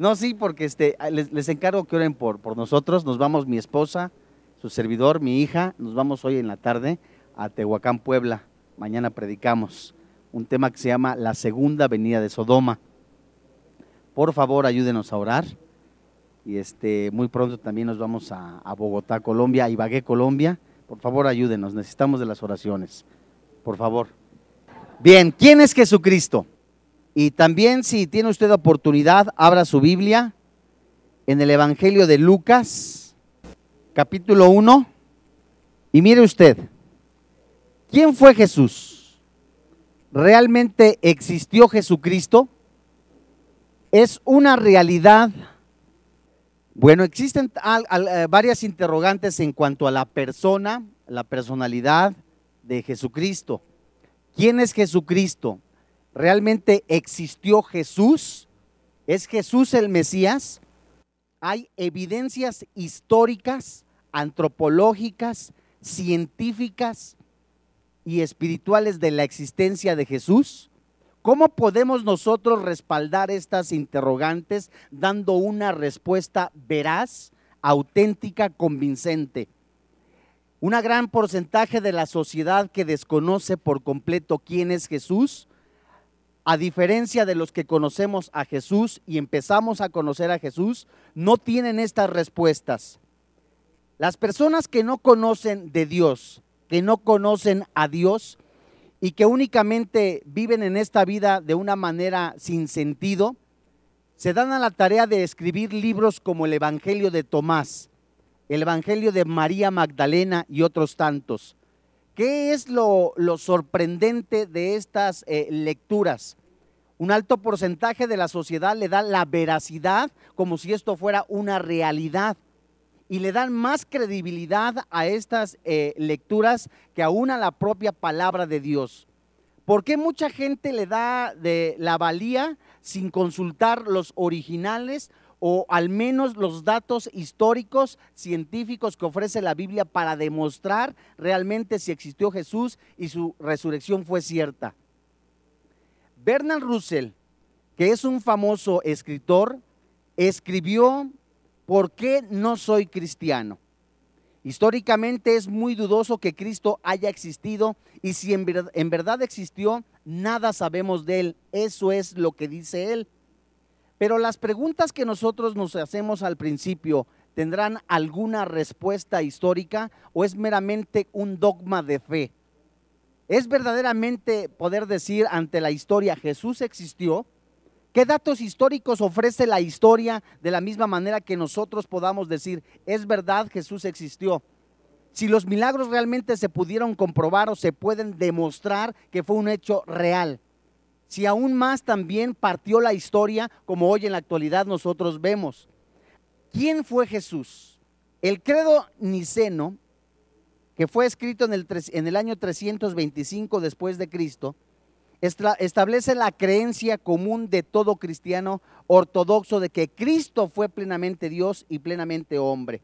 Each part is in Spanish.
No, sí, porque este, les, les encargo que oren por, por nosotros. Nos vamos mi esposa, su servidor, mi hija. Nos vamos hoy en la tarde a Tehuacán, Puebla. Mañana predicamos un tema que se llama La segunda venida de Sodoma. Por favor, ayúdenos a orar. Y este, muy pronto también nos vamos a, Bogotá, Colombia, Ibagué, Colombia. Por favor, ayúdenos. Necesitamos de las oraciones. Por favor. Bien, ¿quién es Jesucristo? Y también si tiene usted oportunidad, abra su Biblia en el Evangelio de Lucas, capítulo 1, y mire usted, ¿quién fue Jesús? ¿Realmente existió Jesucristo? ¿Es una realidad? Bueno, existen eh, varias interrogantes en cuanto a la persona, la personalidad de Jesucristo. ¿Quién es Jesucristo? ¿Realmente existió Jesús? ¿Es Jesús el Mesías? Hay evidencias históricas, antropológicas, científicas y espirituales de la existencia de Jesús. ¿Cómo podemos nosotros respaldar estas interrogantes dando una respuesta veraz, auténtica, convincente? Una gran porcentaje de la sociedad que desconoce por completo quién es Jesús, a diferencia de los que conocemos a Jesús y empezamos a conocer a Jesús, no tienen estas respuestas. Las personas que no conocen de Dios, que no conocen a Dios y que únicamente viven en esta vida de una manera sin sentido, se dan a la tarea de escribir libros como el Evangelio de Tomás, el Evangelio de María Magdalena y otros tantos. ¿Qué es lo, lo sorprendente de estas eh, lecturas? Un alto porcentaje de la sociedad le da la veracidad como si esto fuera una realidad y le dan más credibilidad a estas eh, lecturas que aún a la propia palabra de Dios. ¿Por qué mucha gente le da de la valía sin consultar los originales o al menos los datos históricos, científicos que ofrece la Biblia para demostrar realmente si existió Jesús y su resurrección fue cierta? Bernard Russell, que es un famoso escritor, escribió ¿Por qué no soy cristiano? Históricamente es muy dudoso que Cristo haya existido y si en, ver- en verdad existió, nada sabemos de él. Eso es lo que dice él. Pero las preguntas que nosotros nos hacemos al principio, ¿tendrán alguna respuesta histórica o es meramente un dogma de fe? ¿Es verdaderamente poder decir ante la historia Jesús existió? ¿Qué datos históricos ofrece la historia de la misma manera que nosotros podamos decir, es verdad Jesús existió? Si los milagros realmente se pudieron comprobar o se pueden demostrar que fue un hecho real. Si aún más también partió la historia como hoy en la actualidad nosotros vemos. ¿Quién fue Jesús? El credo niceno, que fue escrito en el, en el año 325 después de Cristo, establece la creencia común de todo cristiano ortodoxo de que Cristo fue plenamente Dios y plenamente hombre.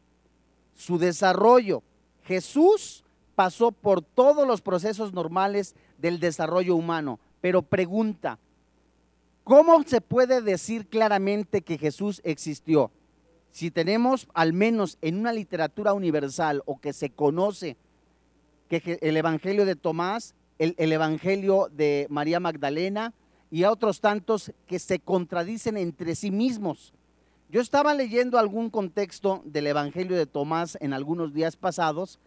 Su desarrollo, Jesús pasó por todos los procesos normales del desarrollo humano, pero pregunta, ¿cómo se puede decir claramente que Jesús existió? Si tenemos al menos en una literatura universal o que se conoce que el Evangelio de Tomás, el, el Evangelio de María Magdalena y a otros tantos que se contradicen entre sí mismos. Yo estaba leyendo algún contexto del Evangelio de Tomás en algunos días pasados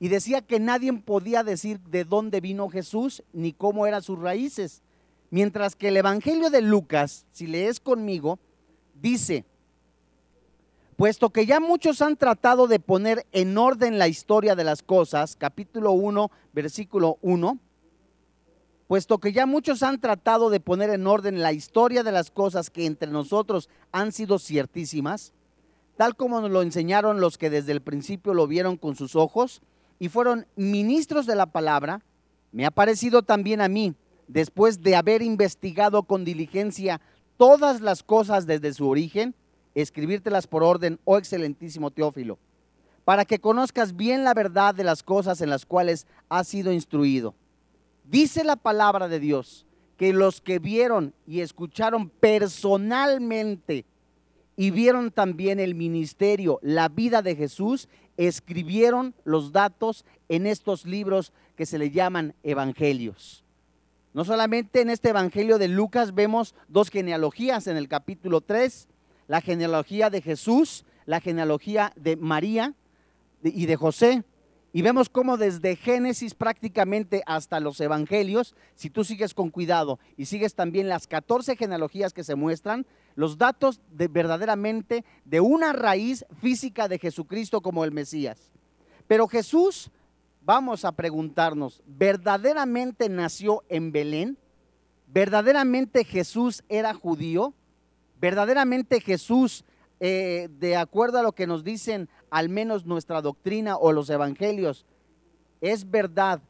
y decía que nadie podía decir de dónde vino Jesús ni cómo eran sus raíces. Mientras que el Evangelio de Lucas, si lees conmigo, dice, puesto que ya muchos han tratado de poner en orden la historia de las cosas, capítulo 1, versículo 1, puesto que ya muchos han tratado de poner en orden la historia de las cosas que entre nosotros han sido ciertísimas, tal como nos lo enseñaron los que desde el principio lo vieron con sus ojos y fueron ministros de la palabra, me ha parecido también a mí, después de haber investigado con diligencia todas las cosas desde su origen, escribírtelas por orden, oh excelentísimo Teófilo, para que conozcas bien la verdad de las cosas en las cuales has sido instruido. Dice la palabra de Dios que los que vieron y escucharon personalmente y vieron también el ministerio, la vida de Jesús, escribieron los datos en estos libros que se le llaman evangelios. No solamente en este evangelio de Lucas vemos dos genealogías en el capítulo 3, la genealogía de Jesús, la genealogía de María y de José. Y vemos cómo desde Génesis prácticamente hasta los evangelios, si tú sigues con cuidado y sigues también las 14 genealogías que se muestran, los datos de verdaderamente de una raíz física de Jesucristo como el Mesías. Pero Jesús, vamos a preguntarnos, ¿verdaderamente nació en Belén? ¿Verdaderamente Jesús era judío? ¿Verdaderamente Jesús, eh, de acuerdo a lo que nos dicen al menos nuestra doctrina o los evangelios, es verdad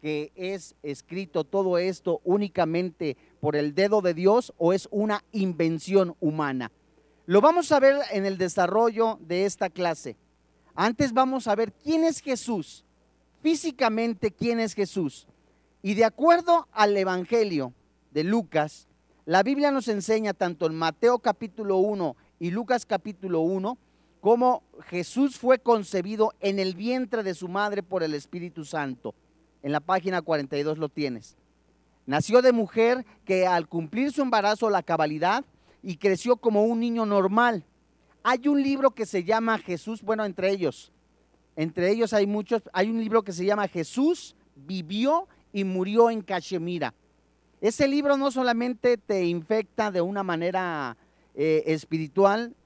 que es escrito todo esto únicamente por el dedo de Dios o es una invención humana? Lo vamos a ver en el desarrollo de esta clase. Antes vamos a ver quién es Jesús, físicamente quién es Jesús. Y de acuerdo al Evangelio de Lucas, la Biblia nos enseña tanto en Mateo capítulo 1 y Lucas capítulo 1 cómo Jesús fue concebido en el vientre de su madre por el Espíritu Santo. En la página 42 lo tienes. Nació de mujer que al cumplir su embarazo la cabalidad y creció como un niño normal. Hay un libro que se llama Jesús, bueno, entre ellos, entre ellos hay muchos, hay un libro que se llama Jesús vivió y murió en Cachemira. Ese libro no solamente te infecta de una manera eh, espiritual,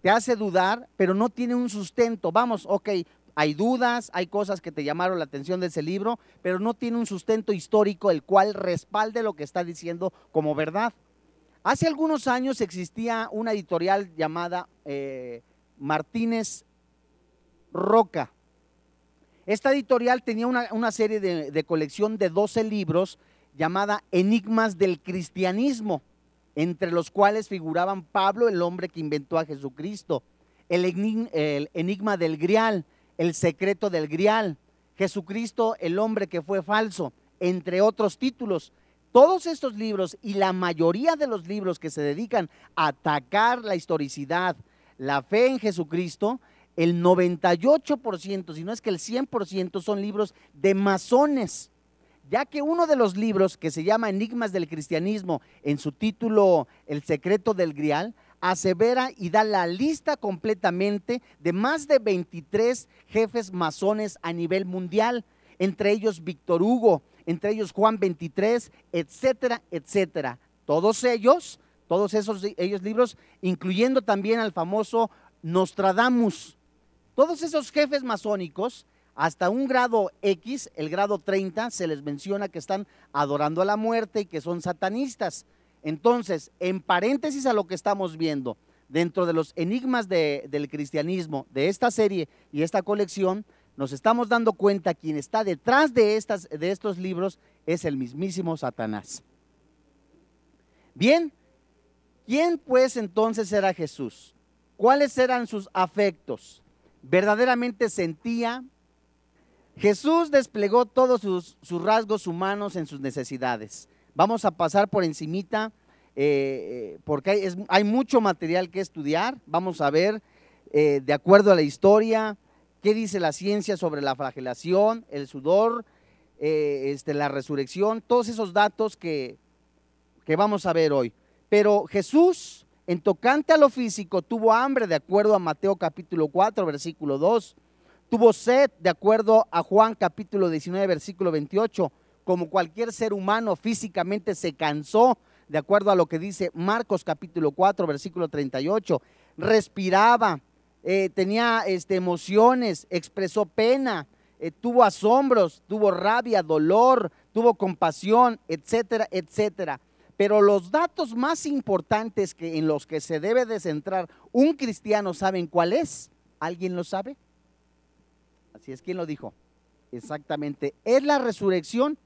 te hace dudar, pero no tiene un sustento. Vamos, ok, hay dudas, hay cosas que te llamaron la atención de ese libro, pero no tiene un sustento histórico el cual respalde lo que está diciendo como verdad. Hace algunos años existía una editorial llamada eh, Martínez Roca. Esta editorial tenía una, serie de, de colección de 12 libros llamada Enigmas del Cristianismo, entre los cuales figuraban Pablo, el hombre que inventó a Jesucristo, el, enigma del Grial, el secreto del Grial, Jesucristo, el hombre que fue falso, entre otros títulos. Todos estos libros y la mayoría de los libros que se dedican a atacar la historicidad, la fe en Jesucristo, el 98%, si no es que el 100% son libros de masones ya que uno de los libros que se llama Enigmas del Cristianismo, en su título El secreto del Grial, asevera y da la lista completamente de más de 23 jefes masones a nivel mundial, entre ellos Víctor Hugo, entre ellos Juan 23, etcétera, etcétera. Todos ellos, todos esos ellos libros, incluyendo también al famoso Nostradamus. Todos esos jefes masónicos hasta un grado X, el grado 30, se les menciona que están adorando a la muerte y que son satanistas. Entonces, en paréntesis a lo que estamos viendo, dentro de los enigmas del cristianismo, de esta serie y esta colección, nos estamos dando cuenta quien está detrás de, de estos libros es el mismísimo Satanás. Bien, ¿quién pues entonces era Jesús? ¿Cuáles eran sus afectos? ¿Verdaderamente sentía, Jesús desplegó todos sus, rasgos humanos en sus necesidades. Vamos a pasar por encimita, eh, eh, porque hay, mucho material que estudiar. Vamos a ver, eh, de acuerdo a la historia, qué dice la ciencia sobre la flagelación, el sudor, este, la resurrección, todos esos datos que, que vamos a ver hoy. Pero Jesús, en tocante a lo físico, tuvo hambre, de acuerdo a Mateo capítulo 4, versículo 2 Tuvo sed, de acuerdo a Juan capítulo 19, versículo 28, como cualquier ser humano físicamente se cansó, de acuerdo a lo que dice Marcos capítulo 4, versículo 38. Respiraba, eh, tenía este, emociones, expresó pena, eh, tuvo asombros, tuvo rabia, dolor, tuvo compasión, etcétera, etcétera. Pero los datos más importantes que en los que se debe de centrar un cristiano, ¿saben cuál es? ¿Alguien lo sabe? Así es, ¿quién lo dijo? Exactamente, es la resurrección.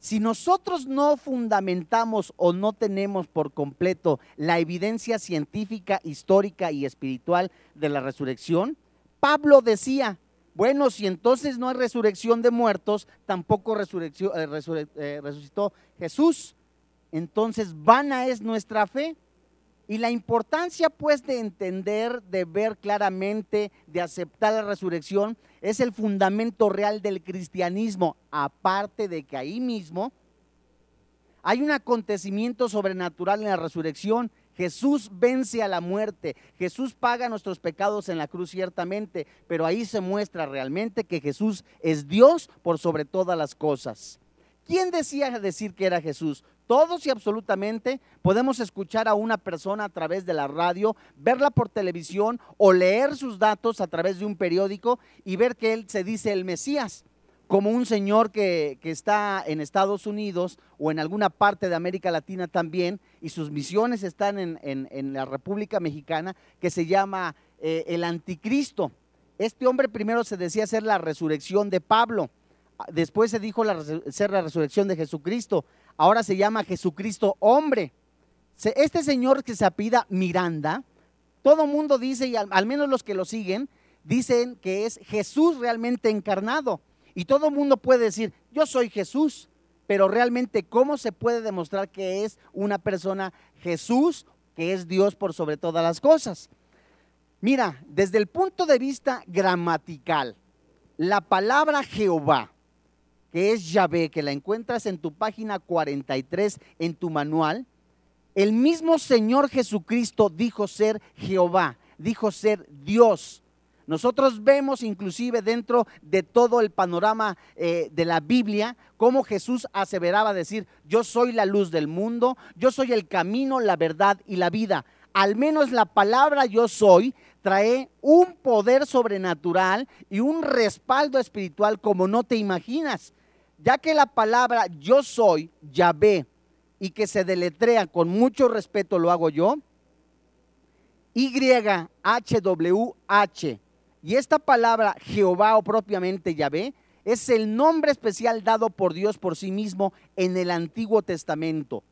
Si nosotros no fundamentamos o no tenemos por completo la evidencia científica, histórica y espiritual de la resurrección, Pablo decía, bueno, si entonces no hay resurrección de muertos, tampoco eh, eh, resucitó Jesús. Entonces vana es nuestra fe. Y la importancia pues de entender, de ver claramente, de aceptar la resurrección, es el fundamento real del cristianismo, aparte de que ahí mismo hay un acontecimiento sobrenatural en la resurrección. Jesús vence a la muerte, Jesús paga nuestros pecados en la cruz ciertamente, pero ahí se muestra realmente que Jesús es Dios por sobre todas las cosas. ¿Quién decía decir que era Jesús? Todos y absolutamente podemos escuchar a una persona a través de la radio, verla por televisión o leer sus datos a través de un periódico y ver que él se dice el Mesías, como un señor que, está en Estados Unidos o en alguna parte de América Latina también, y sus misiones están en, la República Mexicana, que se llama eh, el Anticristo. Este hombre primero se decía ser la resurrección de Pablo después se dijo ser la resurrección de Jesucristo, ahora se llama Jesucristo hombre. Este señor que se apida Miranda, todo mundo dice, y al, menos los que lo siguen, dicen que es Jesús realmente encarnado. Y todo mundo puede decir, yo soy Jesús, pero realmente ¿cómo se puede demostrar que es una persona Jesús, que es Dios por sobre todas las cosas? Mira, desde el punto de vista gramatical, la palabra Jehová que es Yahvé, que la encuentras en tu página 43 en tu manual, el mismo Señor Jesucristo dijo ser Jehová, dijo ser Dios. Nosotros vemos inclusive dentro de todo el panorama eh, de la Biblia cómo Jesús aseveraba decir, yo soy la luz del mundo, yo soy el camino, la verdad y la vida. Al menos la palabra yo soy trae un poder sobrenatural y un respaldo espiritual como no te imaginas ya que la palabra yo soy, Yahvé, y que se deletrea con mucho respeto, lo hago yo, Y-H-W-H. Y esta palabra Jehová o propiamente Yahvé es el nombre especial dado por Dios por sí mismo en el Antiguo Testamento.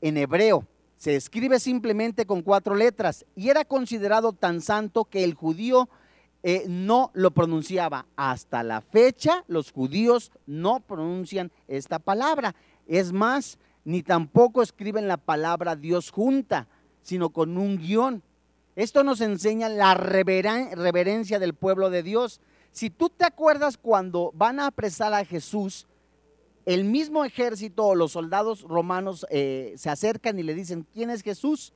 En hebreo se escribe simplemente con cuatro letras y era considerado tan santo que el judío eh, no lo pronunciaba. Hasta la fecha los judíos no pronuncian esta palabra. Es más, ni tampoco escriben la palabra Dios junta, sino con un guion. Esto nos enseña la reverencia del pueblo de Dios. Si tú te acuerdas cuando van a apresar a Jesús, el mismo ejército o los soldados romanos eh, se acercan y le dicen, ¿quién es Jesús?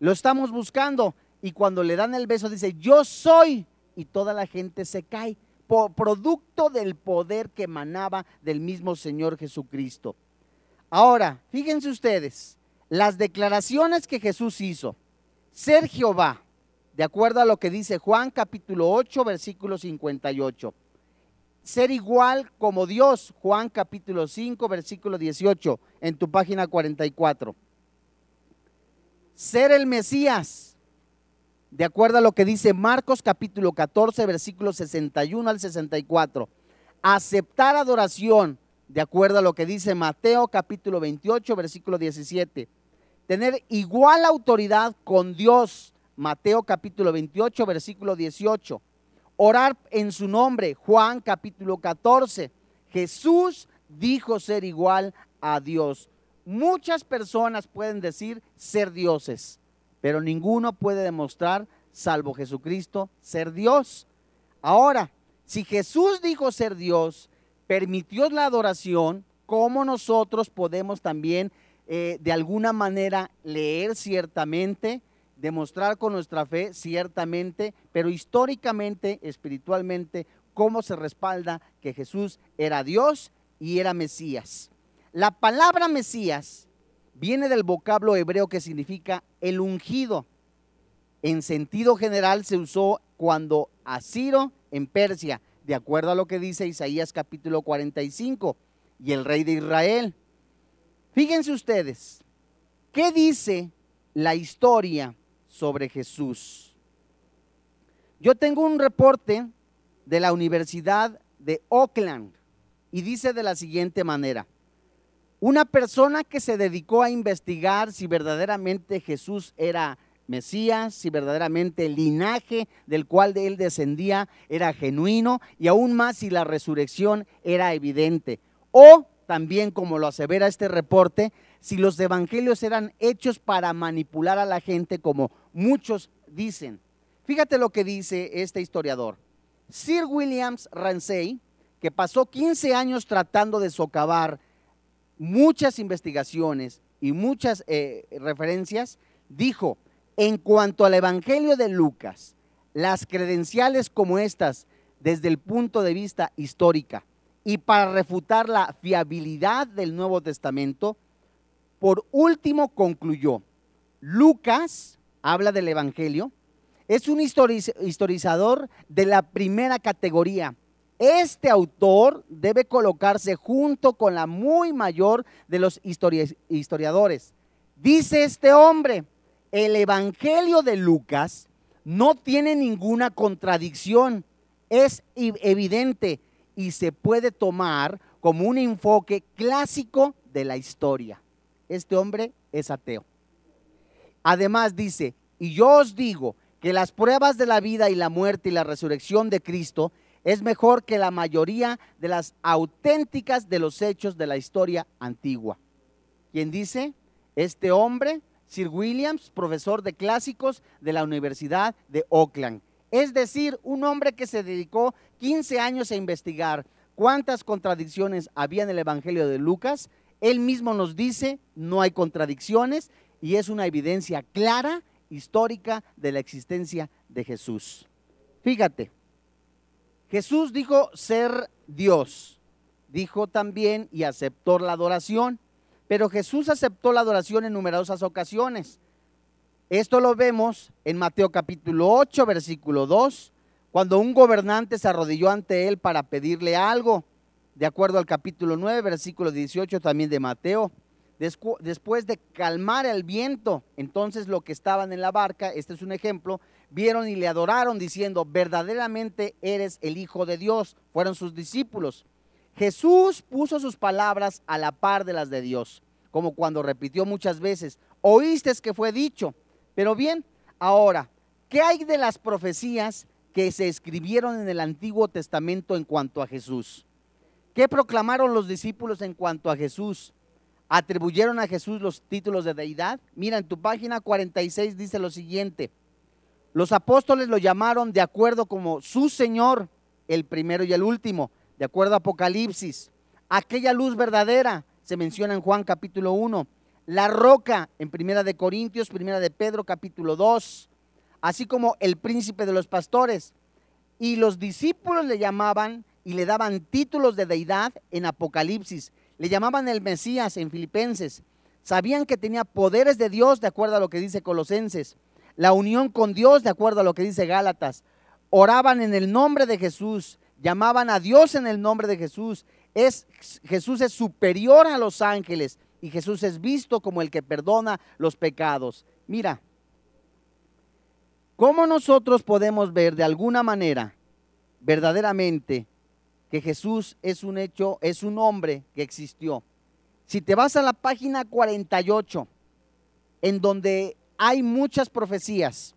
Lo estamos buscando. Y cuando le dan el beso dice, yo soy y toda la gente se cae, por producto del poder que emanaba del mismo Señor Jesucristo. Ahora, fíjense ustedes, las declaraciones que Jesús hizo, ser Jehová, de acuerdo a lo que dice Juan capítulo 8, versículo 58. Ser igual como Dios, Juan capítulo 5, versículo 18, en tu página 44. Ser el Mesías, de acuerdo a lo que dice Marcos capítulo 14, versículos 61 al 64. Aceptar adoración, de acuerdo a lo que dice Mateo capítulo 28, versículo 17. Tener igual autoridad con Dios, Mateo capítulo 28, versículo 18. Orar en su nombre, Juan capítulo 14. Jesús dijo ser igual a Dios. Muchas personas pueden decir ser dioses pero ninguno puede demostrar, salvo Jesucristo, ser Dios. Ahora, si Jesús dijo ser Dios, permitió la adoración, ¿cómo nosotros podemos también eh, de alguna manera leer ciertamente, demostrar con nuestra fe ciertamente, pero históricamente, espiritualmente, cómo se respalda que Jesús era Dios y era Mesías? La palabra Mesías viene del vocablo hebreo que significa el ungido. En sentido general se usó cuando Asiro en Persia, de acuerdo a lo que dice Isaías capítulo 45, y el rey de Israel. Fíjense ustedes, ¿qué dice la historia sobre Jesús? Yo tengo un reporte de la Universidad de Oakland y dice de la siguiente manera, una persona que se dedicó a investigar si verdaderamente Jesús era Mesías, si verdaderamente el linaje del cual de él descendía era genuino y aún más si la resurrección era evidente. O también, como lo asevera este reporte, si los evangelios eran hechos para manipular a la gente como muchos dicen. Fíjate lo que dice este historiador. Sir Williams Ramsay, que pasó 15 años tratando de socavar muchas investigaciones y muchas eh, referencias, dijo, en cuanto al Evangelio de Lucas, las credenciales como estas desde el punto de vista histórica y para refutar la fiabilidad del Nuevo Testamento, por último concluyó, Lucas habla del Evangelio, es un historizador de la primera categoría. Este autor debe colocarse junto con la muy mayor de los historiadores. Dice este hombre, el Evangelio de Lucas no tiene ninguna contradicción, es evidente y se puede tomar como un enfoque clásico de la historia. Este hombre es ateo. Además dice, y yo os digo que las pruebas de la vida y la muerte y la resurrección de Cristo es mejor que la mayoría de las auténticas de los hechos de la historia antigua. ¿Quién dice? Este hombre, Sir Williams, profesor de clásicos de la Universidad de Oakland. Es decir, un hombre que se dedicó 15 años a investigar cuántas contradicciones había en el Evangelio de Lucas. Él mismo nos dice, no hay contradicciones y es una evidencia clara histórica de la existencia de Jesús. Fíjate, Jesús dijo ser Dios, dijo también y aceptó la adoración, pero Jesús aceptó la adoración en numerosas ocasiones. Esto lo vemos en Mateo capítulo 8, versículo 2, cuando un gobernante se arrodilló ante él para pedirle algo, de acuerdo al capítulo 9, versículo 18 también de Mateo después de calmar el viento, entonces lo que estaban en la barca, este es un ejemplo, vieron y le adoraron diciendo, verdaderamente eres el Hijo de Dios. Fueron sus discípulos. Jesús puso sus palabras a la par de las de Dios, como cuando repitió muchas veces, oíste que fue dicho. Pero bien, ahora, ¿qué hay de las profecías que se escribieron en el Antiguo Testamento en cuanto a Jesús? ¿Qué proclamaron los discípulos en cuanto a Jesús? atribuyeron a Jesús los títulos de deidad. Mira, en tu página 46 dice lo siguiente. Los apóstoles lo llamaron de acuerdo como su Señor, el primero y el último, de acuerdo a Apocalipsis. Aquella luz verdadera se menciona en Juan capítulo 1. La roca en Primera de Corintios, Primera de Pedro capítulo 2. Así como el príncipe de los pastores. Y los discípulos le llamaban y le daban títulos de deidad en Apocalipsis le llamaban el Mesías en Filipenses. Sabían que tenía poderes de Dios de acuerdo a lo que dice Colosenses. La unión con Dios de acuerdo a lo que dice Gálatas. Oraban en el nombre de Jesús. Llamaban a Dios en el nombre de Jesús. Es, Jesús es superior a los ángeles y Jesús es visto como el que perdona los pecados. Mira, ¿cómo nosotros podemos ver de alguna manera verdaderamente que Jesús es un hecho, es un hombre que existió. Si te vas a la página 48, en donde hay muchas profecías,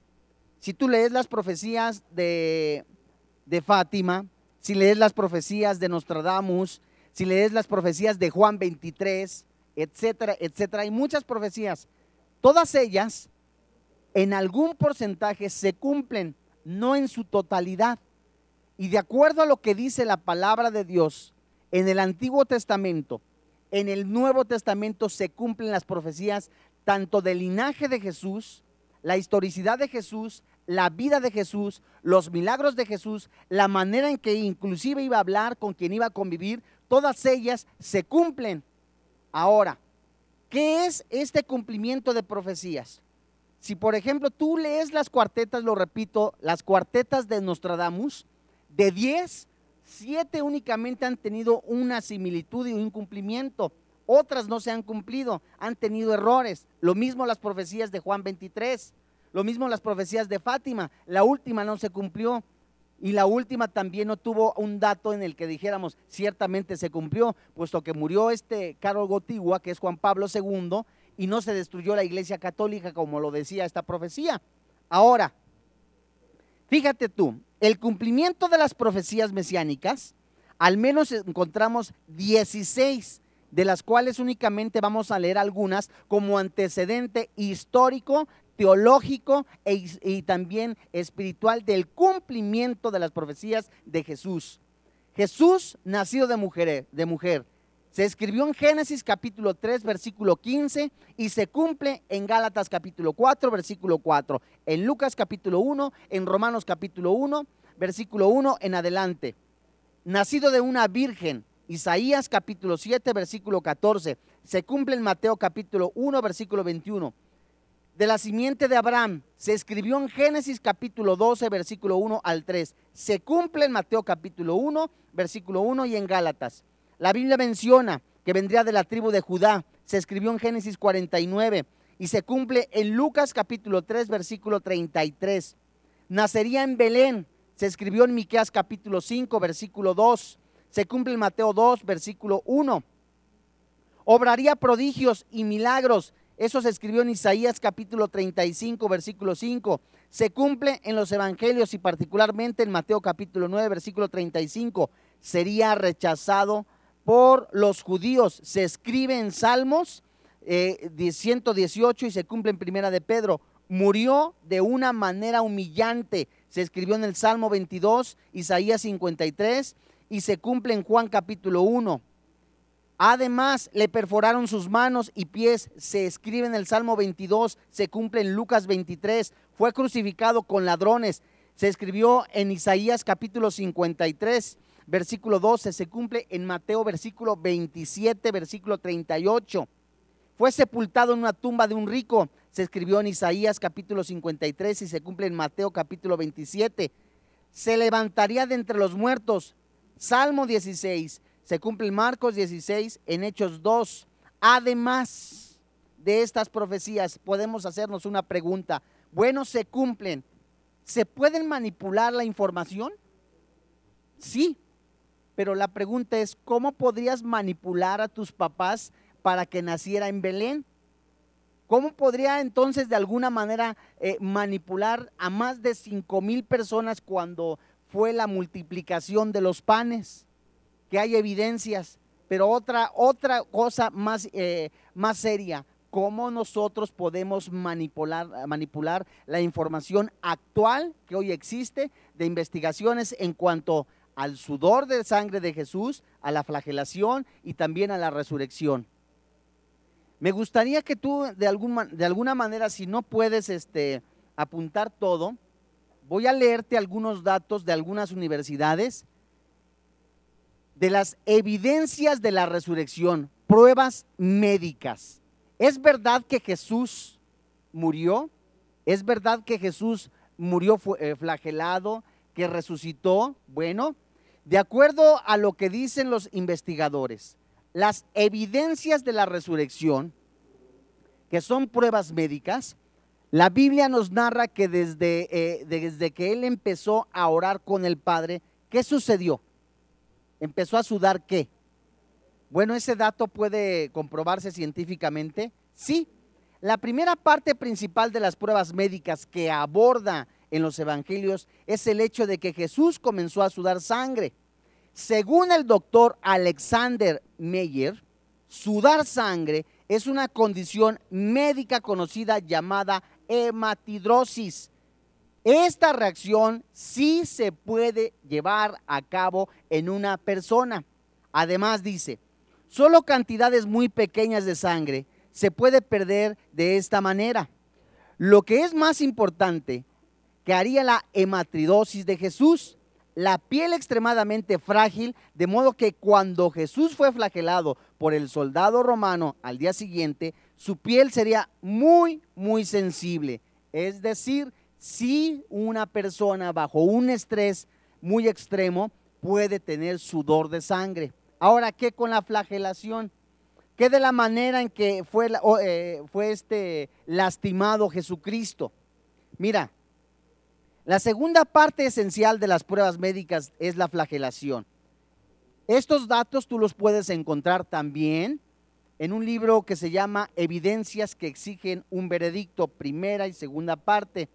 si tú lees las profecías de, de Fátima, si lees las profecías de Nostradamus, si lees las profecías de Juan 23, etcétera, etcétera, hay muchas profecías. Todas ellas en algún porcentaje se cumplen, no en su totalidad. Y de acuerdo a lo que dice la palabra de Dios en el Antiguo Testamento, en el Nuevo Testamento se cumplen las profecías tanto del linaje de Jesús, la historicidad de Jesús, la vida de Jesús, los milagros de Jesús, la manera en que inclusive iba a hablar, con quien iba a convivir, todas ellas se cumplen. Ahora, ¿qué es este cumplimiento de profecías? Si por ejemplo tú lees las cuartetas, lo repito, las cuartetas de Nostradamus, de 10, 7 únicamente han tenido una similitud y un cumplimiento. Otras no se han cumplido, han tenido errores. Lo mismo las profecías de Juan 23, lo mismo las profecías de Fátima. La última no se cumplió y la última también no tuvo un dato en el que dijéramos ciertamente se cumplió, puesto que murió este Carol Gotigua, que es Juan Pablo II, y no se destruyó la iglesia católica como lo decía esta profecía. Ahora, fíjate tú, el cumplimiento de las profecías mesiánicas, al menos encontramos 16, de las cuales únicamente vamos a leer algunas como antecedente histórico, teológico e y también espiritual del cumplimiento de las profecías de Jesús. Jesús, nacido de mujer, de mujer, se escribió en Génesis capítulo 3, versículo 15 y se cumple en Gálatas capítulo 4, versículo 4, en Lucas capítulo 1, en Romanos capítulo 1, versículo 1 en adelante. Nacido de una virgen, Isaías capítulo 7, versículo 14, se cumple en Mateo capítulo 1, versículo 21. De la simiente de Abraham se escribió en Génesis capítulo 12, versículo 1 al 3. Se cumple en Mateo capítulo 1, versículo 1 y en Gálatas. La Biblia menciona que vendría de la tribu de Judá. Se escribió en Génesis 49 y se cumple en Lucas capítulo 3 versículo 33. Nacería en Belén. Se escribió en Miqueas capítulo 5 versículo 2. Se cumple en Mateo 2 versículo 1. Obraría prodigios y milagros. Eso se escribió en Isaías capítulo 35 versículo 5. Se cumple en los evangelios y particularmente en Mateo capítulo 9 versículo 35. Sería rechazado por los judíos. Se escribe en Salmos eh, 118 y se cumple en Primera de Pedro. Murió de una manera humillante. Se escribió en el Salmo 22, Isaías 53 y se cumple en Juan capítulo 1. Además, le perforaron sus manos y pies. Se escribe en el Salmo 22, se cumple en Lucas 23. Fue crucificado con ladrones. Se escribió en Isaías capítulo 53 versículo 12, se cumple en Mateo versículo 27, versículo 38. Fue sepultado en una tumba de un rico, se escribió en Isaías capítulo 53 y se cumple en Mateo capítulo 27. Se levantaría de entre los muertos, Salmo 16, se cumple Marcos 16, en Hechos 2. Además de estas profecías, podemos hacernos una pregunta. Bueno, se cumplen. ¿Se pueden manipular la información? Sí, pero la pregunta es, ¿cómo podrías manipular a tus papás para que naciera en Belén? ¿Cómo podría entonces de alguna manera eh, manipular a más de cinco mil personas cuando fue la multiplicación de los panes? Que hay evidencias, pero otra, otra cosa más, eh, más seria, ¿cómo nosotros podemos manipular, manipular la información actual que hoy existe de investigaciones en cuanto al sudor de sangre de Jesús, a la flagelación y también a la resurrección. Me gustaría que tú de, de alguna manera, si no puedes este, apuntar todo, voy a leerte algunos datos de algunas universidades de las evidencias de la resurrección, pruebas médicas. ¿Es verdad que Jesús murió? ¿Es verdad que Jesús murió eh, flagelado, que resucitó? Bueno, de acuerdo a lo que dicen los investigadores, las evidencias de la resurrección, que son pruebas médicas, la Biblia nos narra que desde, eh, desde que él empezó a orar con el Padre, ¿qué sucedió? ¿Empezó a sudar qué? Bueno, ese dato puede comprobarse científicamente. Sí, la primera parte principal de las pruebas médicas que aborda en los evangelios es el hecho de que Jesús comenzó a sudar sangre. Según el doctor Alexander Meyer, sudar sangre es una condición médica conocida llamada hematidrosis. Esta reacción sí se puede llevar a cabo en una persona. Además dice, solo cantidades muy pequeñas de sangre se puede perder de esta manera. Lo que es más importante que haría la hematridosis de Jesús, la piel extremadamente frágil, de modo que cuando Jesús fue flagelado por el soldado romano al día siguiente, su piel sería muy, muy sensible. Es decir, si una persona bajo un estrés muy extremo puede tener sudor de sangre. Ahora, ¿qué con la flagelación? ¿Qué de la manera en que fue, eh, fue este lastimado Jesucristo? Mira, la segunda parte esencial de las pruebas médicas es la flagelación. Estos datos tú los puedes encontrar también en un libro que se llama Evidencias que exigen un veredicto, primera y segunda parte,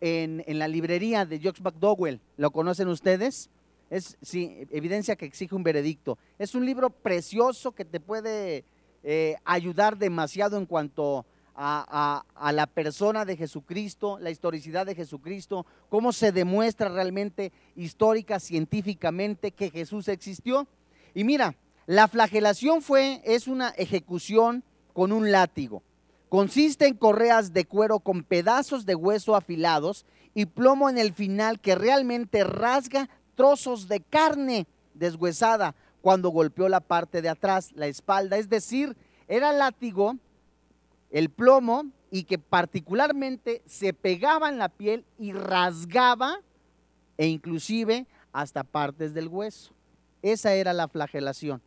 en, la librería de Jocks McDowell. ¿Lo conocen ustedes? Es sí, evidencia que exige un veredicto. Es un libro precioso que te puede eh, ayudar demasiado en cuanto a, a, la persona de Jesucristo, la historicidad de Jesucristo, cómo se demuestra realmente histórica, científicamente que Jesús existió. Y mira, la flagelación fue, es una ejecución con un látigo. Consiste en correas de cuero con pedazos de hueso afilados y plomo en el final que realmente rasga trozos de carne deshuesada cuando golpeó la parte de atrás, la espalda. Es decir, era látigo, el plomo, y que particularmente se pegaba en la piel y rasgaba e inclusive hasta partes del hueso. Esa era la flagelación.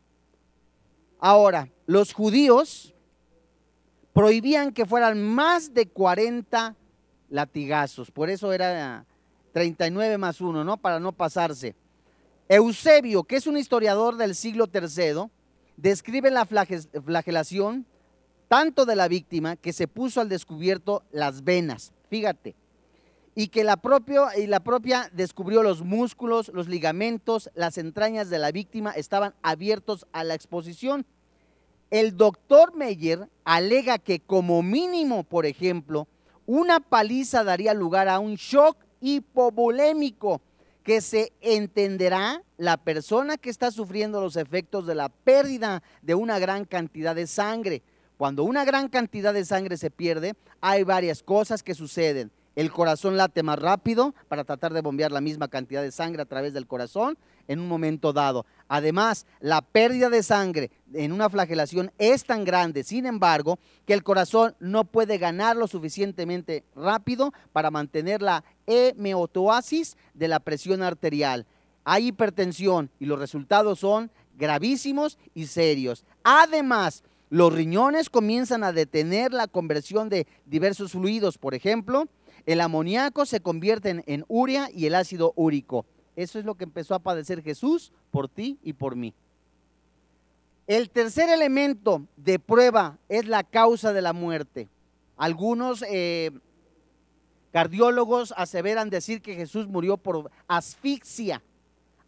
Ahora, los judíos prohibían que fueran más de 40 latigazos, por eso era 39 más 1, ¿no? Para no pasarse. Eusebio, que es un historiador del siglo III, describe la flagelación tanto de la víctima que se puso al descubierto las venas, fíjate, y que la, propia, y la propia descubrió los músculos, los ligamentos, las entrañas de la víctima estaban abiertos a la exposición. El doctor Meyer alega que como mínimo, por ejemplo, una paliza daría lugar a un shock hipovolémico, que se entenderá la persona que está sufriendo los efectos de la pérdida de una gran cantidad de sangre. Cuando una gran cantidad de sangre se pierde, hay varias cosas que suceden. El corazón late más rápido para tratar de bombear la misma cantidad de sangre a través del corazón en un momento dado. Además, la pérdida de sangre en una flagelación es tan grande, sin embargo, que el corazón no puede ganar lo suficientemente rápido para mantener la hemeotoasis de la presión arterial. Hay hipertensión y los resultados son gravísimos y serios. Además, los riñones comienzan a detener la conversión de diversos fluidos, por ejemplo, el amoníaco se convierte en, urea y el ácido úrico. Eso es lo que empezó a padecer Jesús por ti y por mí. El tercer elemento de prueba es la causa de la muerte. Algunos eh, cardiólogos aseveran decir que Jesús murió por asfixia.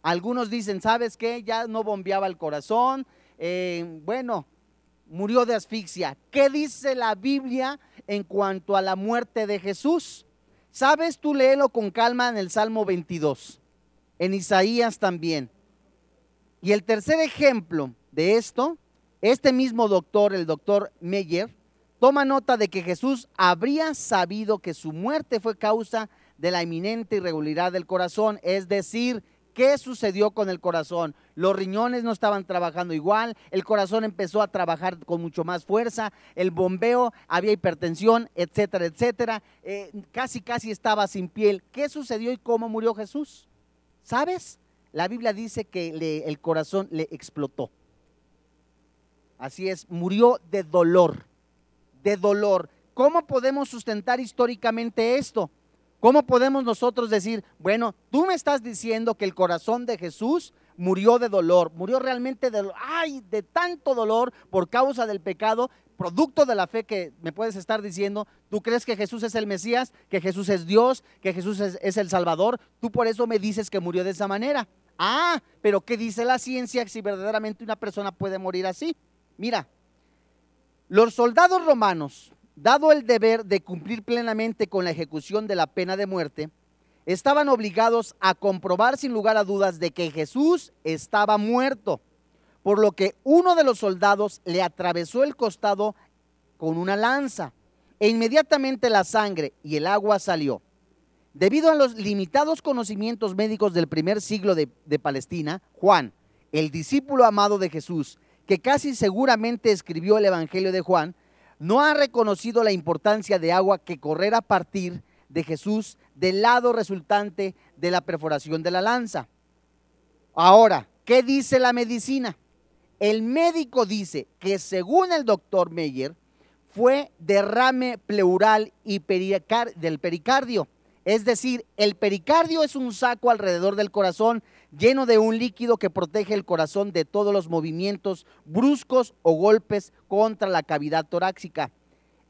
Algunos dicen, ¿sabes qué? Ya no bombeaba el corazón. Eh, bueno, murió de asfixia. ¿Qué dice la Biblia en cuanto a la muerte de Jesús? ¿Sabes? Tú léelo con calma en el Salmo 22, en Isaías también. Y el tercer ejemplo de esto, este mismo doctor, el doctor Meyer, toma nota de que Jesús habría sabido que su muerte fue causa de la inminente irregularidad del corazón, es decir, ¿Qué sucedió con el corazón? Los riñones no estaban trabajando igual, el corazón empezó a trabajar con mucho más fuerza, el bombeo, había hipertensión, etcétera, etcétera. Eh, casi, casi estaba sin piel. ¿Qué sucedió y cómo murió Jesús? ¿Sabes? La Biblia dice que el corazón le explotó. Así es, murió de dolor, de dolor. ¿Cómo podemos sustentar históricamente esto? ¿Cómo podemos nosotros decir, bueno, tú me estás diciendo que el corazón de Jesús murió de dolor, murió realmente de, ay, de tanto dolor por causa del pecado, producto de la fe que me puedes estar diciendo, tú crees que Jesús es el Mesías, que Jesús es Dios, que Jesús es, es el Salvador, tú por eso me dices que murió de esa manera. Ah, pero ¿qué dice la ciencia si verdaderamente una persona puede morir así? Mira, los soldados romanos dado el deber de cumplir plenamente con la ejecución de la pena de muerte, estaban obligados a comprobar sin lugar a dudas de que Jesús estaba muerto, por lo que uno de los soldados le atravesó el costado con una lanza e inmediatamente la sangre y el agua salió. Debido a los limitados conocimientos médicos del primer siglo de, de Palestina, Juan, el discípulo amado de Jesús, que casi seguramente escribió el Evangelio de Juan, no ha reconocido la importancia de agua que correr a partir de Jesús del lado resultante de la perforación de la lanza. Ahora, ¿qué dice la medicina? El médico dice que según el doctor Meyer, fue derrame pleural y del pericardio. Es decir, el pericardio es un saco alrededor del corazón lleno de un líquido que protege el corazón de todos los movimientos bruscos o golpes contra la cavidad torácica.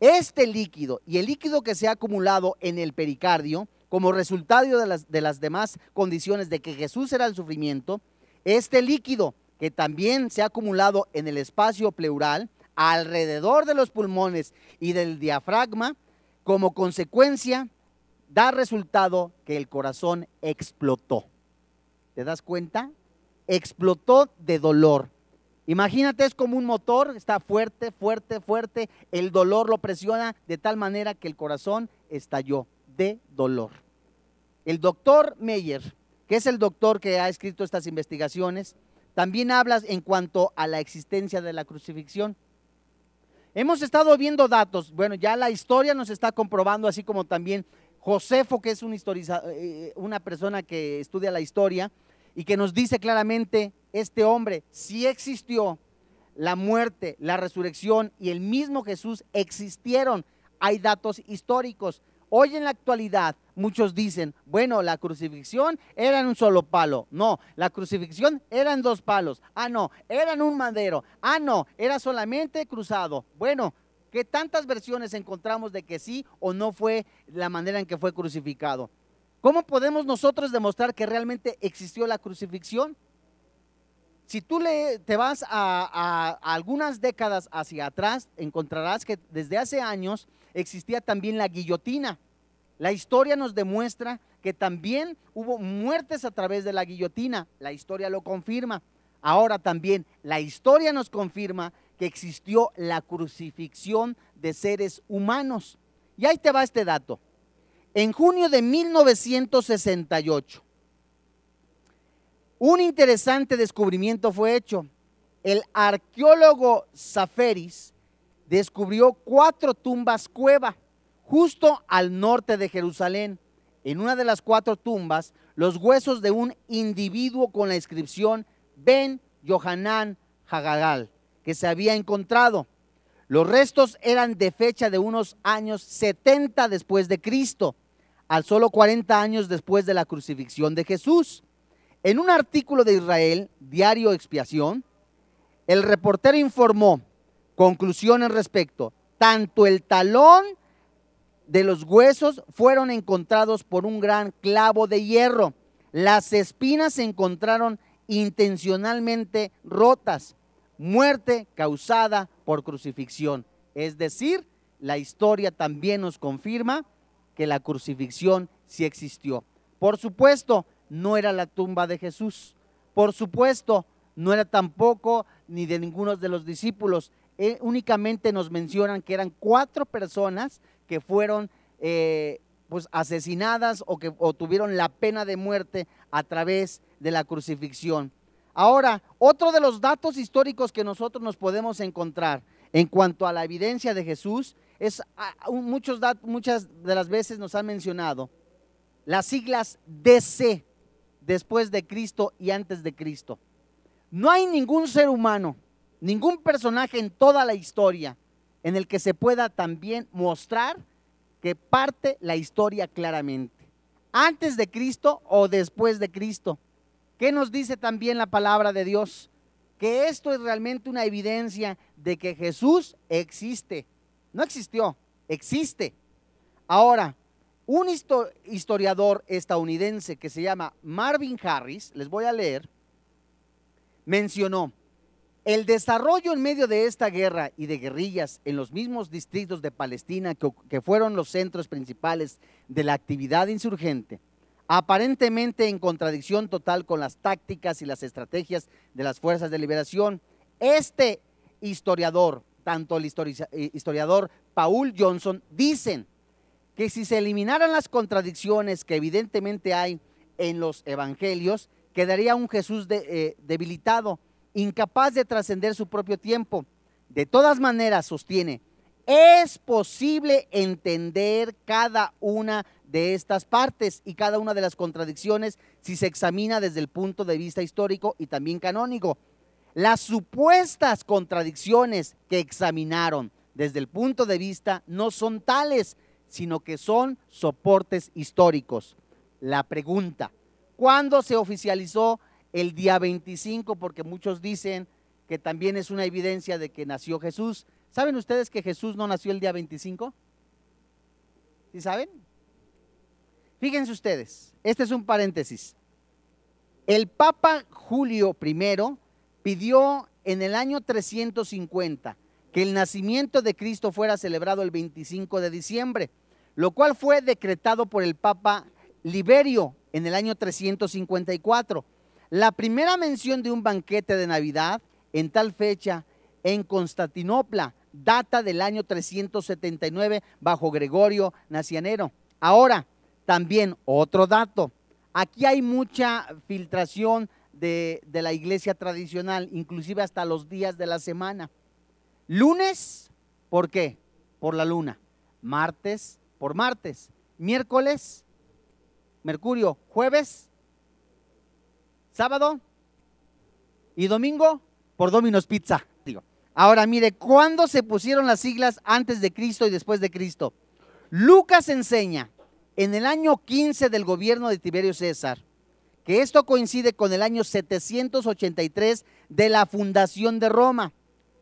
Este líquido y el líquido que se ha acumulado en el pericardio como resultado de las, de las demás condiciones de que Jesús era el sufrimiento, este líquido que también se ha acumulado en el espacio pleural, alrededor de los pulmones y del diafragma, como consecuencia da resultado que el corazón explotó. ¿Te das cuenta? Explotó de dolor. Imagínate, es como un motor, está fuerte, fuerte, fuerte, el dolor lo presiona de tal manera que el corazón estalló de dolor. El doctor Meyer, que es el doctor que ha escrito estas investigaciones, también habla en cuanto a la existencia de la crucifixión. Hemos estado viendo datos, bueno, ya la historia nos está comprobando, así como también Josefo, que es un eh, una persona que estudia la historia y que nos dice claramente, este hombre sí existió, la muerte, la resurrección y el mismo Jesús existieron. Hay datos históricos. Hoy en la actualidad muchos dicen, bueno, la crucifixión era en un solo palo. No, la crucifixión era en dos palos. Ah, no, era en un madero. Ah, no, era solamente cruzado. Bueno, ¿Qué tantas versiones encontramos de que sí o no fue la manera en que fue crucificado? ¿Cómo podemos nosotros demostrar que realmente existió la crucifixión? Si tú le, te vas a, algunas décadas hacia atrás, encontrarás que desde hace años existía también la guillotina. La historia nos demuestra que también hubo muertes a través de la guillotina. La historia lo confirma. Ahora también la historia nos confirma que existió la crucifixión de seres humanos. Y ahí te va este dato. En junio de 1968, un interesante descubrimiento fue hecho. El arqueólogo Zaferis descubrió cuatro tumbas cueva justo al norte de Jerusalén. En una de las cuatro tumbas, los huesos de un individuo con la inscripción Ben Yohanan Hagagal que se había encontrado. Los restos eran de fecha de unos años 70 después de Cristo, al solo 40 años después de la crucifixión de Jesús. En un artículo de Israel, Diario Expiación, el reportero informó conclusiones respecto, tanto el talón de los huesos fueron encontrados por un gran clavo de hierro. Las espinas se encontraron intencionalmente rotas muerte causada por crucifixión. Es decir, la historia también nos confirma que la crucifixión sí existió. Por supuesto, no era la tumba de Jesús. Por supuesto, no era tampoco ni de ninguno de los discípulos. Eh, únicamente nos mencionan que eran cuatro personas que fueron eh, pues asesinadas o que tuvieron la pena de muerte a través de la crucifixión. Ahora, otro de los datos históricos que nosotros nos podemos encontrar en cuanto a la evidencia de Jesús es, ah, muchos, muchas de las veces nos han mencionado las siglas DC, después de Cristo y antes de Cristo. No hay ningún ser humano, ningún personaje en toda la historia en el que se pueda también mostrar que parte la historia claramente. Antes de Cristo o después de Cristo. ¿Qué nos dice también la palabra de Dios? Que esto es realmente una evidencia de que Jesús existe. No existió, existe. Ahora, un historiador estadounidense que se llama Marvin Harris, les voy a leer, mencionó, el desarrollo en medio de esta guerra y de guerrillas en los mismos distritos de Palestina que, que fueron los centros principales de la actividad insurgente, aparentemente en contradicción total con las tácticas y las estrategias de las fuerzas de liberación. Este historiador, tanto el eh, historiador Paul Johnson, dicen que si se eliminaran las contradicciones que evidentemente hay en los evangelios, quedaría un Jesús eh, debilitado, incapaz de trascender su propio tiempo. De todas maneras, sostiene, es posible entender cada una de estas partes y cada una de las contradicciones si se examina desde el punto de vista histórico y también canónico. Las supuestas contradicciones que examinaron desde el punto de vista no son tales, sino que son soportes históricos. La pregunta, ¿cuándo se oficializó el día 25? Porque muchos dicen que también es una evidencia de que nació Jesús. ¿Saben ustedes que Jesús no nació el día 25? ¿Sí saben? Fíjense ustedes, este es un paréntesis. El Papa Julio I pidió en el año 350 que el nacimiento de Cristo fuera celebrado el 25 de diciembre, lo cual fue decretado por el Papa Liberio en el año 354. La primera mención de un banquete de Navidad en tal fecha en Constantinopla data del año 379 bajo Gregorio Nacianero. Ahora, también otro dato. Aquí hay mucha filtración de, de, la iglesia tradicional, inclusive hasta los días de la semana. Lunes, ¿por qué? Por la luna. Martes, por martes. Miércoles, Mercurio. Jueves, sábado y domingo, por Domino's Pizza. Ahora mire, ¿cuándo se pusieron las siglas antes de Cristo y después de Cristo? Lucas enseña en el año 15 del gobierno de Tiberio César, que esto coincide con el año 783 de la fundación de Roma.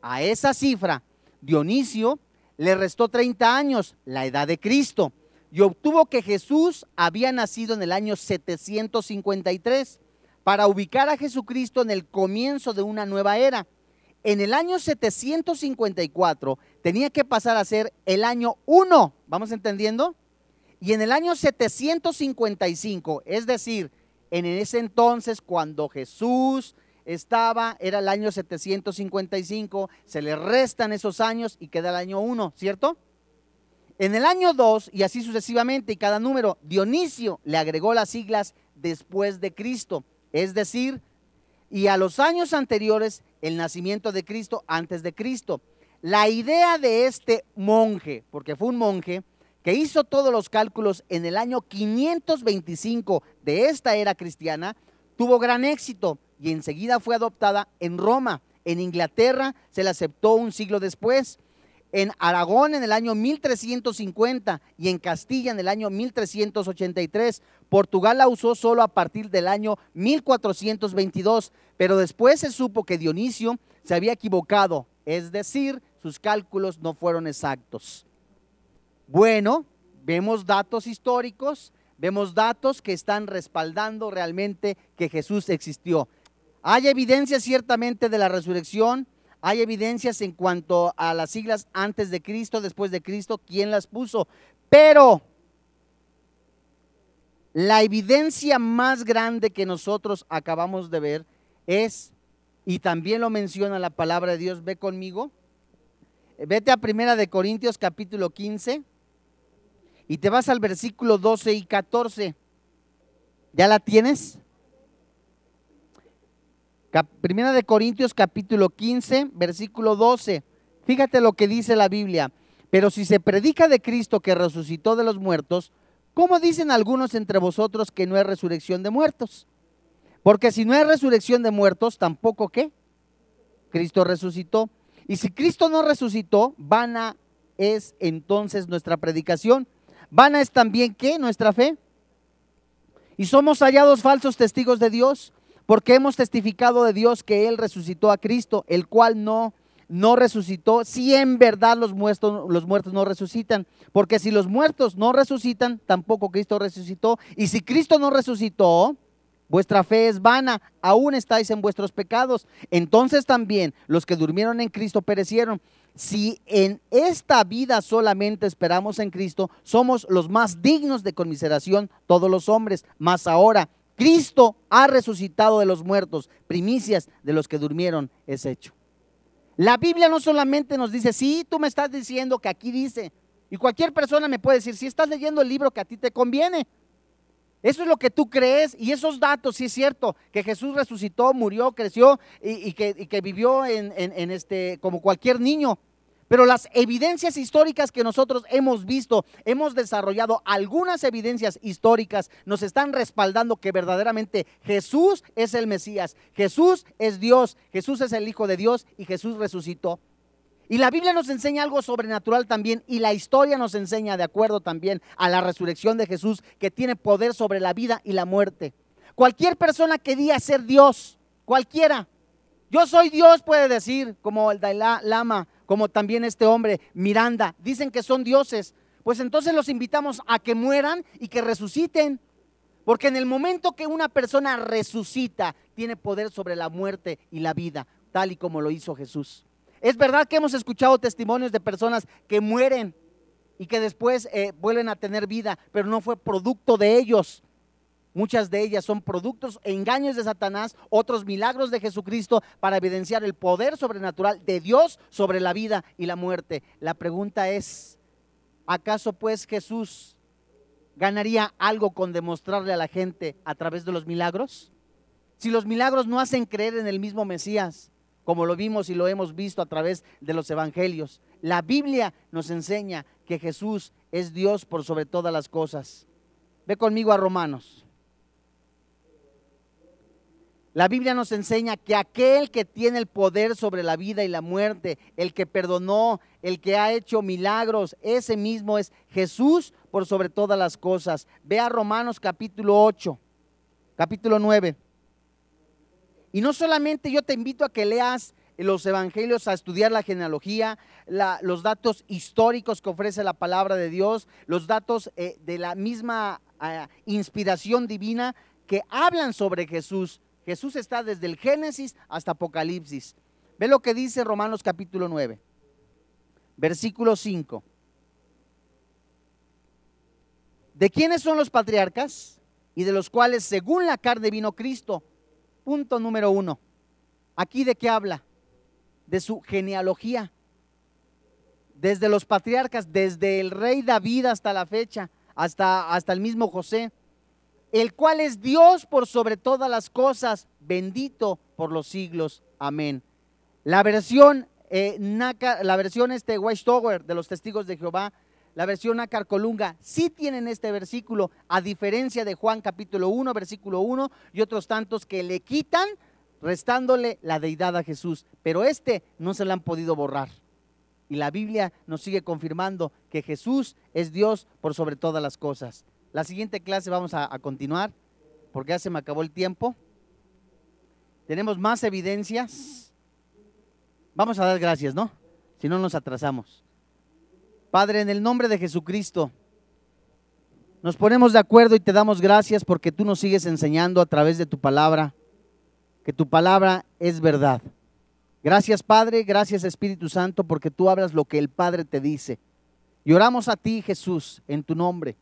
A esa cifra, Dionisio le restó 30 años, la edad de Cristo, y obtuvo que Jesús había nacido en el año 753 para ubicar a Jesucristo en el comienzo de una nueva era. En el año 754 tenía que pasar a ser el año 1, ¿vamos entendiendo? Y en el año 755, es decir, en ese entonces cuando Jesús estaba, era el año 755, se le restan esos años y queda el año 1, ¿cierto? En el año 2 y así sucesivamente, y cada número, Dionisio le agregó las siglas después de Cristo, es decir, y a los años anteriores, el nacimiento de Cristo antes de Cristo. La idea de este monje, porque fue un monje, que hizo todos los cálculos en el año 525 de esta era cristiana, tuvo gran éxito y enseguida fue adoptada en Roma. En Inglaterra se la aceptó un siglo después. En Aragón en el año 1350 y en Castilla en el año 1383. Portugal la usó solo a partir del año 1422, pero después se supo que Dionisio se había equivocado, es decir, sus cálculos no fueron exactos. Bueno, vemos datos históricos, vemos datos que están respaldando realmente que Jesús existió. Hay evidencias ciertamente de la resurrección, hay evidencias en cuanto a las siglas antes de Cristo, después de Cristo, quién las puso, pero la evidencia más grande que nosotros acabamos de ver es, y también lo menciona la palabra de Dios, ve conmigo, vete a Primera de Corintios capítulo 15 y te vas al versículo 12 y 14. ¿Ya la tienes? Primera de Corintios capítulo 15, versículo 12. Fíjate lo que dice la Biblia. Pero si se predica de Cristo que resucitó de los muertos, ¿cómo dicen algunos entre vosotros que no es resurrección de muertos? Porque si no es resurrección de muertos, tampoco qué? Cristo resucitó. Y si Cristo no resucitó, vana es entonces nuestra predicación Vana es también que nuestra fe. Y somos hallados falsos testigos de Dios, porque hemos testificado de Dios que Él resucitó a Cristo, el cual no, no resucitó, si en verdad los muertos, los muertos no resucitan. Porque si los muertos no resucitan, tampoco Cristo resucitó. Y si Cristo no resucitó, vuestra fe es vana, aún estáis en vuestros pecados. Entonces también los que durmieron en Cristo perecieron si en esta vida solamente esperamos en Cristo, somos los más dignos de conmiseración todos los hombres. Mas ahora Cristo ha resucitado de los muertos, primicias de los que durmieron es hecho. La Biblia no solamente nos dice, sí, tú me estás diciendo que aquí dice, y cualquier persona me puede decir, si estás leyendo el libro que a ti te conviene. Eso es lo que tú crees y esos datos, sí es cierto, que Jesús resucitó, murió, creció y, que, vivió en, en, este, como cualquier niño. Pero las evidencias históricas que nosotros hemos visto, hemos desarrollado algunas evidencias históricas, nos están respaldando que verdaderamente Jesús es el Mesías, Jesús es Dios, Jesús es el Hijo de Dios y Jesús resucitó. Y la Biblia nos enseña algo sobrenatural también y la historia nos enseña, de acuerdo también a la resurrección de Jesús, que tiene poder sobre la vida y la muerte. Cualquier persona que diga ser Dios, cualquiera, yo soy Dios puede decir, como el Dalai Lama, como también este hombre Miranda, dicen que son dioses. pues entonces los invitamos a que mueran y que resuciten. Porque en el momento que una persona resucita, tiene poder sobre la muerte y la vida, tal y como lo hizo Jesús. Es verdad que hemos escuchado testimonios de personas que mueren y que después eh, vuelven a tener vida, pero no fue producto de ellos. Muchas de ellas son productos, engaños de Satanás, otros milagros de Jesucristo para evidenciar el poder sobrenatural de Dios sobre la vida y la muerte. La pregunta es, ¿acaso pues Jesús ganaría algo con demostrarle a la gente a través de los milagros? Si los milagros no hacen creer en el mismo Mesías, como lo vimos y lo hemos visto a través de los evangelios, la Biblia nos enseña que Jesús es Dios por sobre todas las cosas. Ve conmigo a Romanos. La Biblia nos enseña que aquel que tiene el poder sobre la vida y la muerte, el que perdonó, el que ha hecho milagros, ese mismo es Jesús por sobre todas las cosas. Ve a Romanos capítulo 8, capítulo 9. Y no solamente yo te invito a que leas los evangelios, a estudiar la genealogía, los datos históricos que ofrece la palabra de Dios, los datos eh, de la misma ah, inspiración divina que hablan sobre Jesús Jesús está desde el Génesis hasta Apocalipsis. Ve lo que dice Romanos capítulo 9, versículo 5. ¿De quiénes son los patriarcas? Y de los cuales según la carne vino Cristo. Punto número uno. ¿Aquí de qué habla? De su genealogía. Desde los patriarcas, desde el rey David hasta la fecha, hasta, hasta el mismo José el cual es Dios por sobre todas las cosas, bendito por los siglos. Amén. La versión, eh, la versión este de los testigos de Jehová, la versión Nácar Colunga, sí tienen este versículo, a diferencia de Juan capítulo 1, versículo 1, y otros tantos que le quitan, restándole la deidad a Jesús. Pero este no se le han podido borrar. Y la Biblia nos sigue confirmando que Jesús es Dios por sobre todas las cosas. La siguiente clase vamos a, continuar porque ya se me acabó el tiempo. Tenemos más evidencias. Vamos a dar gracias, ¿no? Si no nos atrasamos. Padre, en el nombre de Jesucristo, nos ponemos de acuerdo y te damos gracias porque tú nos sigues enseñando a través de tu palabra, que tu palabra es verdad. Gracias Padre, gracias Espíritu Santo, porque tú hablas lo que el Padre te dice. Y oramos a ti, Jesús, en tu nombre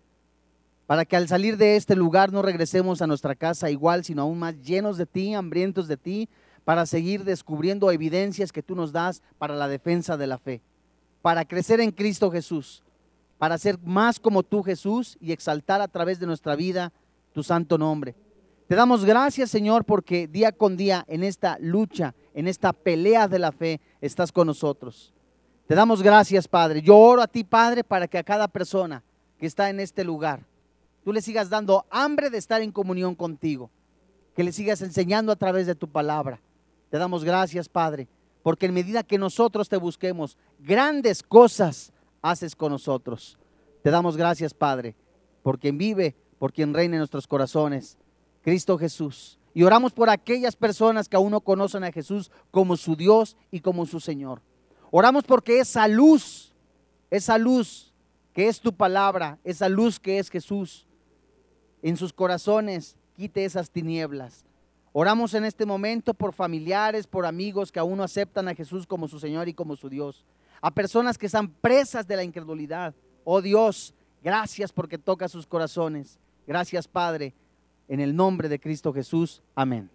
para que al salir de este lugar no regresemos a nuestra casa igual, sino aún más llenos de ti, hambrientos de ti, para seguir descubriendo evidencias que tú nos das para la defensa de la fe, para crecer en Cristo Jesús, para ser más como tú Jesús y exaltar a través de nuestra vida tu santo nombre. Te damos gracias Señor porque día con día en esta lucha, en esta pelea de la fe, estás con nosotros. Te damos gracias Padre. Yo oro a ti Padre para que a cada persona que está en este lugar, tú le sigas dando hambre de estar en comunión contigo, que le sigas enseñando a través de tu palabra. Te damos gracias, Padre, porque en medida que nosotros te busquemos, grandes cosas haces con nosotros. Te damos gracias, Padre, por quien vive, por quien reina en nuestros corazones, Cristo Jesús. Y oramos por aquellas personas que aún no conocen a Jesús como su Dios y como su Señor. Oramos porque esa luz, esa luz que es tu palabra, esa luz que es Jesús, en sus corazones, quite esas tinieblas. Oramos en este momento por familiares, por amigos que aún no aceptan a Jesús como su Señor y como su Dios. A personas que están presas de la incredulidad. Oh Dios, gracias porque toca sus corazones. Gracias Padre, en el nombre de Cristo Jesús. Amén.